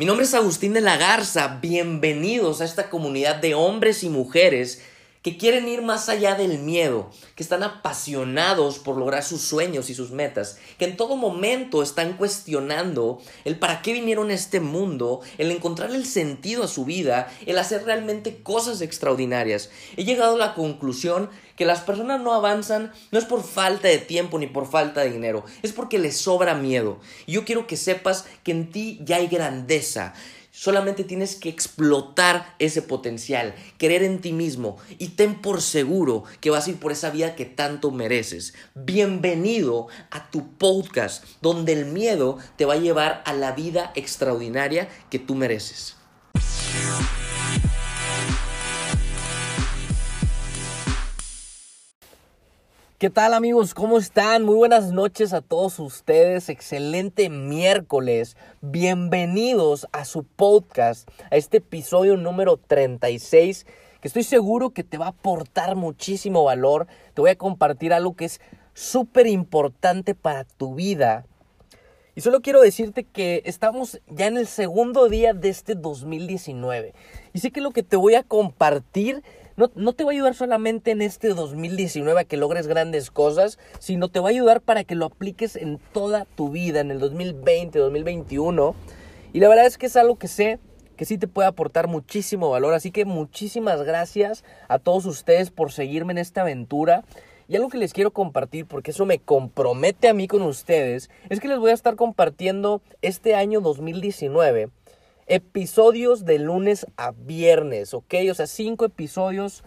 Mi nombre es Agustín de la Garza, bienvenidos a esta comunidad de hombres y mujeres que quieren ir más allá del miedo, que están apasionados por lograr sus sueños y sus metas, que en todo momento están cuestionando el para qué vinieron a este mundo, el encontrar el sentido a su vida, el hacer realmente cosas extraordinarias. He llegado a la conclusión que las personas no avanzan no es por falta de tiempo ni por falta de dinero, es porque les sobra miedo. Y yo quiero que sepas que en ti ya hay grandeza. Solamente tienes que explotar ese potencial, creer en ti mismo y ten por seguro que vas a ir por esa vida que tanto mereces. Bienvenido a tu podcast donde el miedo te va a llevar a la vida extraordinaria que tú mereces. ¿Qué tal amigos? ¿Cómo están? Muy buenas noches a todos ustedes. Excelente miércoles. Bienvenidos a su podcast, a este episodio número 36, que estoy seguro que te va a aportar muchísimo valor. Te voy a compartir algo que es súper importante para tu vida. Y solo quiero decirte que estamos ya en el segundo día de este 2019. Y sé que lo que te voy a compartir no, te va a ayudar solamente en este 2019 a que logres grandes cosas, sino te va a ayudar para que lo apliques en toda tu vida, en el 2020, 2021. Y la verdad es que es algo que sé que sí te puede aportar muchísimo valor. Así que muchísimas gracias a todos ustedes por seguirme en esta aventura. Y algo que les quiero compartir, porque eso me compromete a mí con ustedes, es que les voy a estar compartiendo este año 2019 episodios de lunes a viernes, ¿ok? O sea, cinco episodios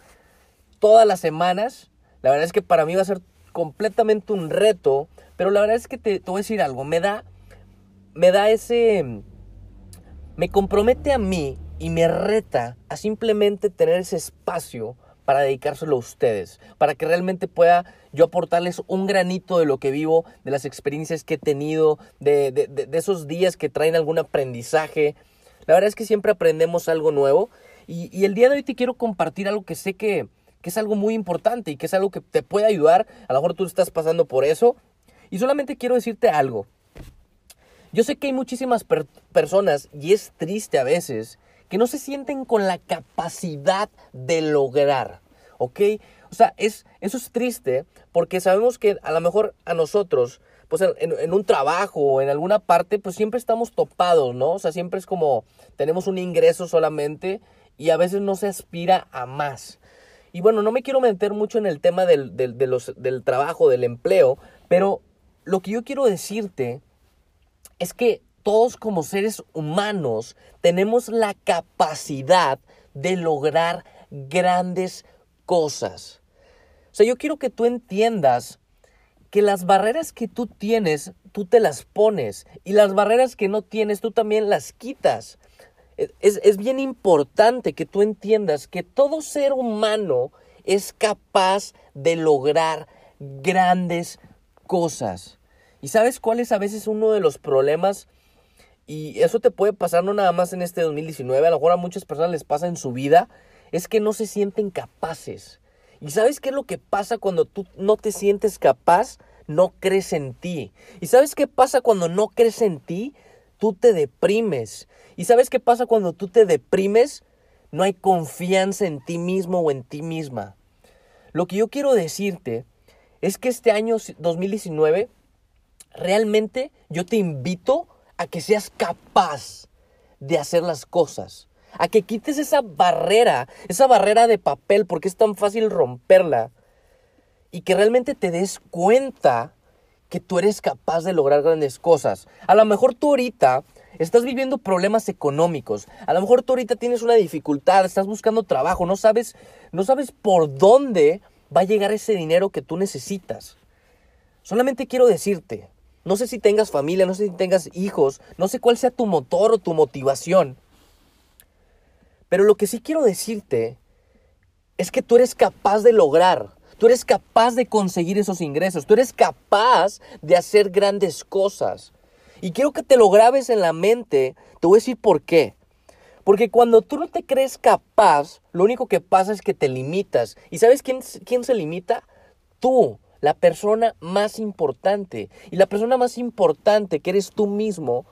todas las semanas. La verdad es que para mí va a ser completamente un reto, pero la verdad es que te, voy a decir algo, me da, me da ese, me compromete a mí y me reta a simplemente tener ese espacio para dedicárselo a ustedes, para que realmente pueda yo aportarles un granito de lo que vivo, de las experiencias que he tenido, de, de, de esos días que traen algún aprendizaje, la verdad es que siempre aprendemos algo nuevo y, el día de hoy te quiero compartir algo que sé que, es algo muy importante y que es algo que te puede ayudar. A lo mejor tú estás pasando por eso. Y solamente quiero decirte algo. Yo sé que hay muchísimas personas, y es triste a veces, que no se sienten con la capacidad de lograr. ¿Ok? O sea, es, eso es triste porque sabemos que a lo mejor a nosotros pues en, un trabajo o en alguna parte, pues siempre estamos topados, ¿no? O sea, siempre es como tenemos un ingreso solamente y a veces no se aspira a más. Y bueno, no me quiero meter mucho en el tema del, del trabajo, del empleo, pero lo que yo quiero decirte es que todos como seres humanos tenemos la capacidad de lograr grandes cosas. O sea, yo quiero que tú entiendas que las barreras que tú tienes, tú te las pones y las barreras que no tienes, tú también las quitas. Es, es, bien importante que tú entiendas que todo ser humano es capaz de lograr grandes cosas. ¿Y sabes cuál es a veces uno de los problemas? Y eso te puede pasar no nada más en este 2019, a lo mejor a muchas personas les pasa en su vida, es que no se sienten capaces. ¿Y sabes qué es lo que pasa cuando tú no te sientes capaz? No crees en ti. ¿Y sabes qué pasa cuando no crees en ti? Tú te deprimes. ¿Y sabes qué pasa cuando tú te deprimes? No hay confianza en ti mismo o en ti misma. Lo que yo quiero decirte es que este año 2019 realmente yo te invito a que seas capaz de hacer las cosas a que quites esa barrera, esa barrera de papel, porque es tan fácil romperla, y que realmente te des cuenta que tú eres capaz de lograr grandes cosas. A lo mejor tú ahorita estás viviendo problemas económicos, a lo mejor tú ahorita tienes una dificultad, estás buscando trabajo, no sabes, no sabes por dónde va a llegar ese dinero que tú necesitas. Solamente quiero decirte, no sé si tengas familia, no sé si tengas hijos, no sé cuál sea tu motor o tu motivación, pero lo que sí quiero decirte es que tú eres capaz de lograr, tú eres capaz de conseguir esos ingresos, tú eres capaz de hacer grandes cosas. Y quiero que te lo grabes en la mente, te voy a decir por qué. Porque cuando tú no te crees capaz, lo único que pasa es que te limitas. ¿Y sabes quién, quién se limita? Tú, la persona más importante. Y la persona más importante que eres tú mismo,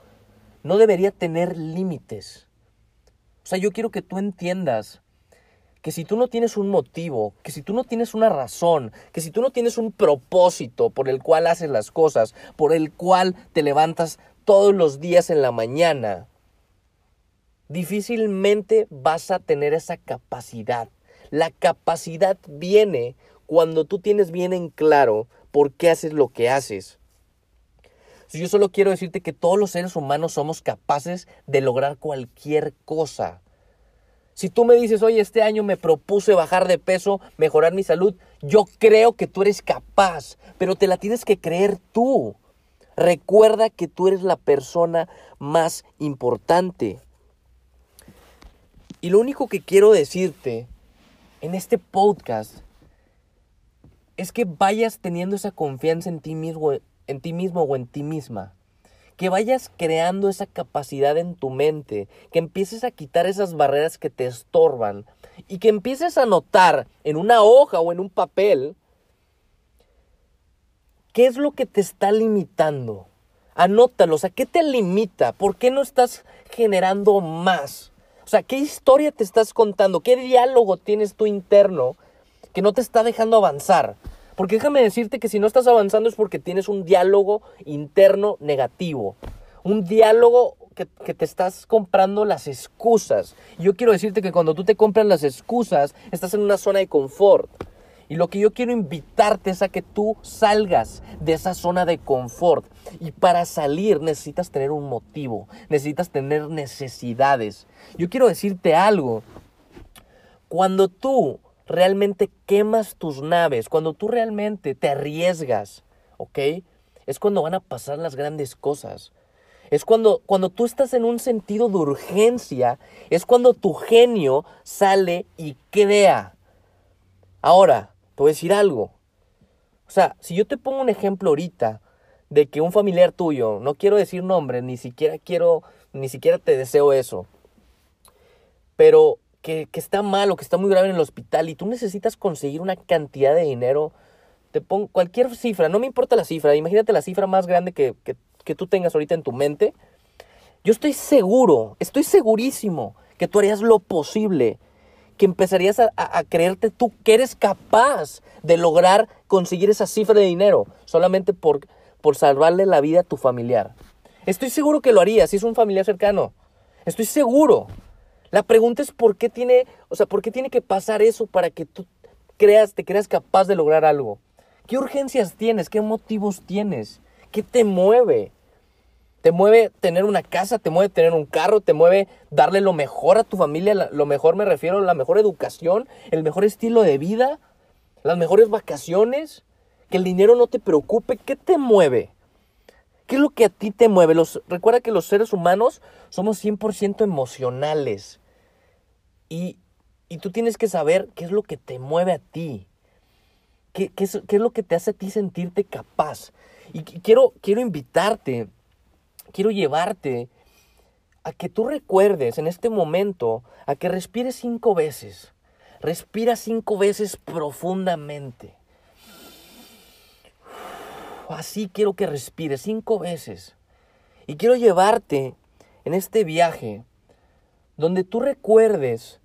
no debería tener límites. Sea, yo quiero que tú entiendas que si tú no tienes un motivo, que si tú no tienes una razón, que si tú no tienes un propósito por el cual haces las cosas, por el cual te levantas todos los días en la mañana, difícilmente vas a tener esa capacidad. La capacidad viene cuando tú tienes bien en claro por qué haces lo que haces. Yo solo quiero decirte que todos los seres humanos somos capaces de lograr cualquier cosa. Si tú me dices, oye, este año me propuse bajar de peso, mejorar mi salud, yo creo que tú eres capaz, pero te la tienes que creer tú. Recuerda que tú eres la persona más importante. Y lo único que quiero decirte en este podcast es que vayas teniendo esa confianza en ti mismo, en ti mismo o en ti misma que vayas creando esa capacidad en tu mente, que empieces a quitar esas barreras que te estorban y que empieces a notar en una hoja o en un papel qué es lo que te está limitando. Anótalo, o sea, ¿qué te limita? ¿Por qué no estás generando más? O sea, ¿qué historia te estás contando? ¿Qué diálogo tienes tú interno que no te está dejando avanzar? Porque déjame decirte que si no estás avanzando es porque tienes un diálogo interno negativo. Un diálogo que, te estás comprando las excusas. Y yo quiero decirte que cuando tú te compras las excusas, estás en una zona de confort. Y lo que yo quiero invitarte es a que tú salgas de esa zona de confort. Y para salir necesitas tener un motivo, necesitas tener necesidades. Yo quiero decirte algo. Cuando tú realmente quemas tus naves, cuando tú realmente te arriesgas, ¿ok? Es cuando van a pasar las grandes cosas. Es cuando, cuando tú estás en un sentido de urgencia, es cuando tu genio sale y crea. Ahora, te voy decir algo. O sea, si yo te pongo un ejemplo ahorita de que un familiar tuyo, no quiero decir nombre, ni siquiera quiero, ni siquiera te deseo eso, pero que, está mal o que está muy grave en el hospital y tú necesitas conseguir una cantidad de dinero, te pongo cualquier cifra, no me importa la cifra, imagínate la cifra más grande que, tú tengas ahorita en tu mente. Yo estoy seguro, estoy segurísimo que tú harías lo posible, que empezarías a, a, creerte tú que eres capaz de lograr conseguir esa cifra de dinero solamente por, por salvarle la vida a tu familiar. Estoy seguro que lo harías si es un familiar cercano. Estoy seguro. La pregunta es por qué tiene, o sea, por qué tiene que pasar eso para que tú creas, te creas capaz de lograr algo. ¿Qué urgencias tienes? ¿Qué motivos tienes? ¿Qué te mueve? ¿Te mueve tener una casa? ¿Te mueve tener un carro? ¿Te mueve darle lo mejor a tu familia? Lo mejor me refiero a la mejor educación, el mejor estilo de vida, las mejores vacaciones, que el dinero no te preocupe. ¿Qué te mueve? ¿Qué es lo que a ti te mueve? Recuerda que los seres humanos somos 100% emocionales. Y, tú tienes que saber qué es lo que te mueve a ti. ¿Qué, es, lo que te hace a ti sentirte capaz? Y quiero, quiero invitarte, quiero llevarte a que tú recuerdes en este momento a que respires cinco veces. Respira cinco veces profundamente. Así quiero que respires cinco veces. Y quiero llevarte en este viaje donde tú recuerdes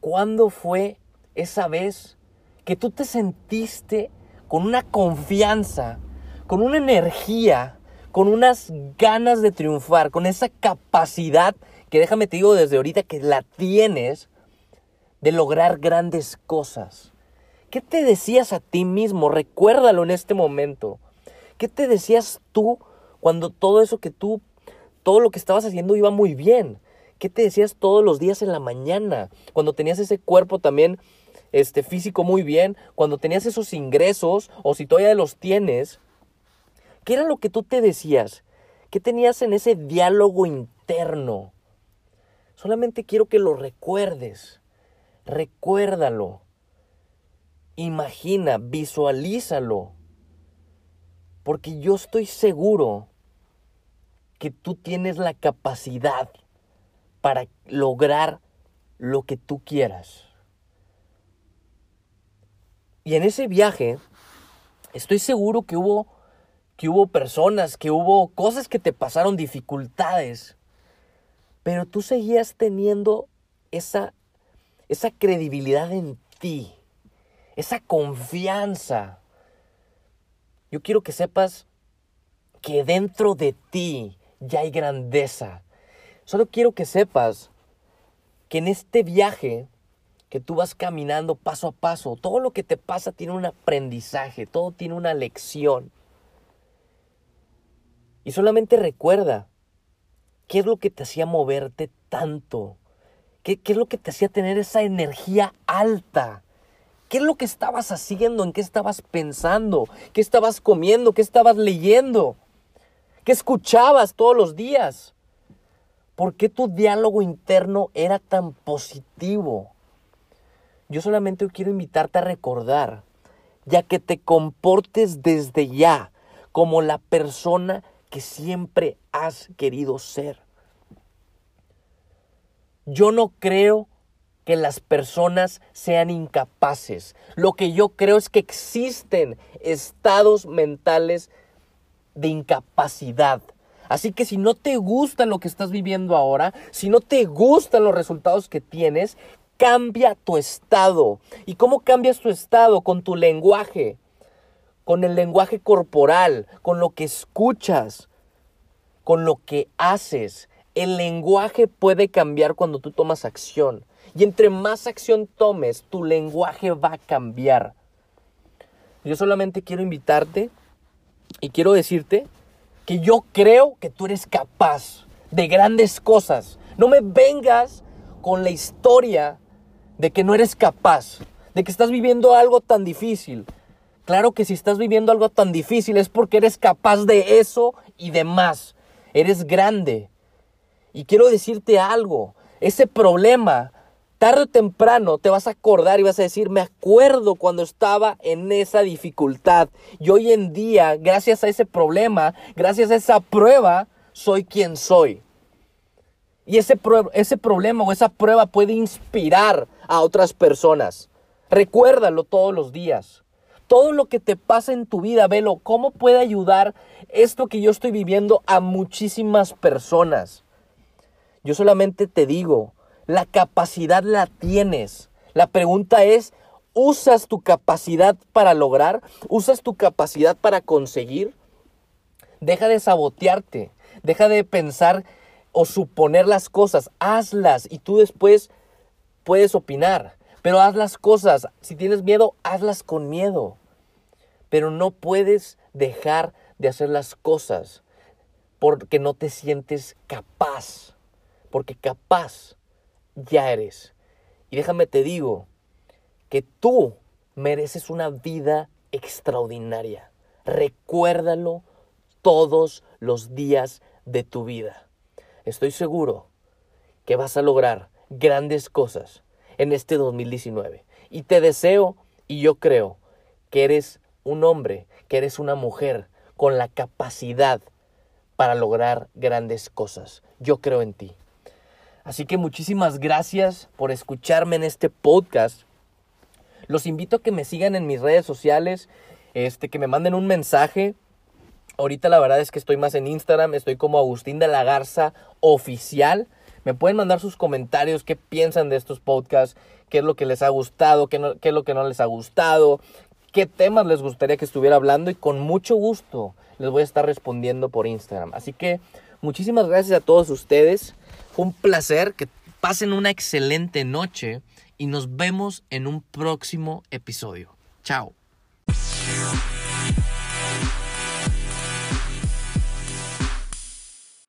¿Cuándo fue esa vez que tú te sentiste con una confianza, con una energía, con unas ganas de triunfar, con esa capacidad que déjame te digo desde ahorita que la tienes de lograr grandes cosas? ¿Qué te decías a ti mismo? Recuérdalo en este momento. ¿Qué te decías tú cuando todo eso que tú, todo lo que estabas haciendo iba muy bien? ¿Qué te decías todos los días en la mañana? Cuando tenías ese cuerpo también este, físico muy bien, cuando tenías esos ingresos o si todavía los tienes, ¿qué era lo que tú te decías? ¿Qué tenías en ese diálogo interno? Solamente quiero que lo recuerdes. Recuérdalo. Imagina, visualízalo. Porque yo estoy seguro que tú tienes la capacidad para lograr lo que tú quieras. Y en ese viaje estoy seguro que hubo que hubo personas, que hubo cosas que te pasaron, dificultades, pero tú seguías teniendo esa, esa credibilidad en ti, esa confianza. Yo quiero que sepas que dentro de ti ya hay grandeza. Solo quiero que sepas que en este viaje que tú vas caminando paso a paso, todo lo que te pasa tiene un aprendizaje, todo tiene una lección. Y solamente recuerda, ¿qué es lo que te hacía moverte tanto? ¿Qué, ¿Qué, es lo que te hacía tener esa energía alta? ¿Qué es lo que estabas haciendo? ¿En qué estabas pensando? ¿Qué estabas comiendo? ¿Qué estabas leyendo? ¿Qué escuchabas todos los días? ¿Por qué tu diálogo interno era tan positivo? Yo solamente quiero invitarte a recordar, ya que te comportes desde ya como la persona que siempre has querido ser. Yo no creo que las personas sean incapaces. Lo que yo creo es que existen estados mentales de incapacidad. Así que si no te gusta lo que estás viviendo ahora, si no te gustan los resultados que tienes, cambia tu estado. ¿Y cómo cambias tu estado? Con tu lenguaje, con el lenguaje corporal, con lo que escuchas, con lo que haces. El lenguaje puede cambiar cuando tú tomas acción. Y entre más acción tomes, tu lenguaje va a cambiar. Yo solamente quiero invitarte y quiero decirte que yo creo que tú eres capaz de grandes cosas. No me vengas con la historia de que no eres capaz, de que estás viviendo algo tan difícil. Claro que si estás viviendo algo tan difícil es porque eres capaz de eso y de más. Eres grande. Y quiero decirte algo, ese problema, tarde o temprano te vas a acordar y vas a decir, me acuerdo cuando estaba en esa dificultad. Y hoy en día, gracias a ese problema, gracias a esa prueba, soy quien soy. Y ese, ese problema o esa prueba puede inspirar a otras personas. Recuérdalo todos los días. Todo lo que te pasa en tu vida, velo, cómo puede ayudar esto que yo estoy viviendo a muchísimas personas. Yo solamente te digo, la capacidad la tienes. La pregunta es, ¿usas tu capacidad para lograr? ¿Usas tu capacidad para conseguir? Deja de sabotearte. Deja de pensar o suponer las cosas, hazlas y tú después puedes opinar. Pero haz las cosas. Si tienes miedo, hazlas con miedo. Pero no puedes dejar de hacer las cosas porque no te sientes capaz. Porque capaz ya eres. Y déjame te digo que tú mereces una vida extraordinaria. Recuérdalo todos los días de tu vida estoy seguro que vas a lograr grandes cosas en este 2019. Y te deseo y yo creo que eres un hombre, que eres una mujer con la capacidad para lograr grandes cosas. Yo creo en ti. Así que muchísimas gracias por escucharme en este podcast. Los invito a que me sigan en mis redes sociales, este, que me manden un mensaje Ahorita la verdad es que estoy más en Instagram, estoy como Agustín de la Garza oficial. Me pueden mandar sus comentarios, qué piensan de estos podcasts, qué es lo que les ha gustado, qué, qué es lo que no les ha gustado, qué temas les gustaría que estuviera hablando y con mucho gusto les voy a estar respondiendo por Instagram. Así que muchísimas gracias a todos ustedes. Fue un placer que pasen una excelente noche y nos vemos en un próximo episodio. Chao.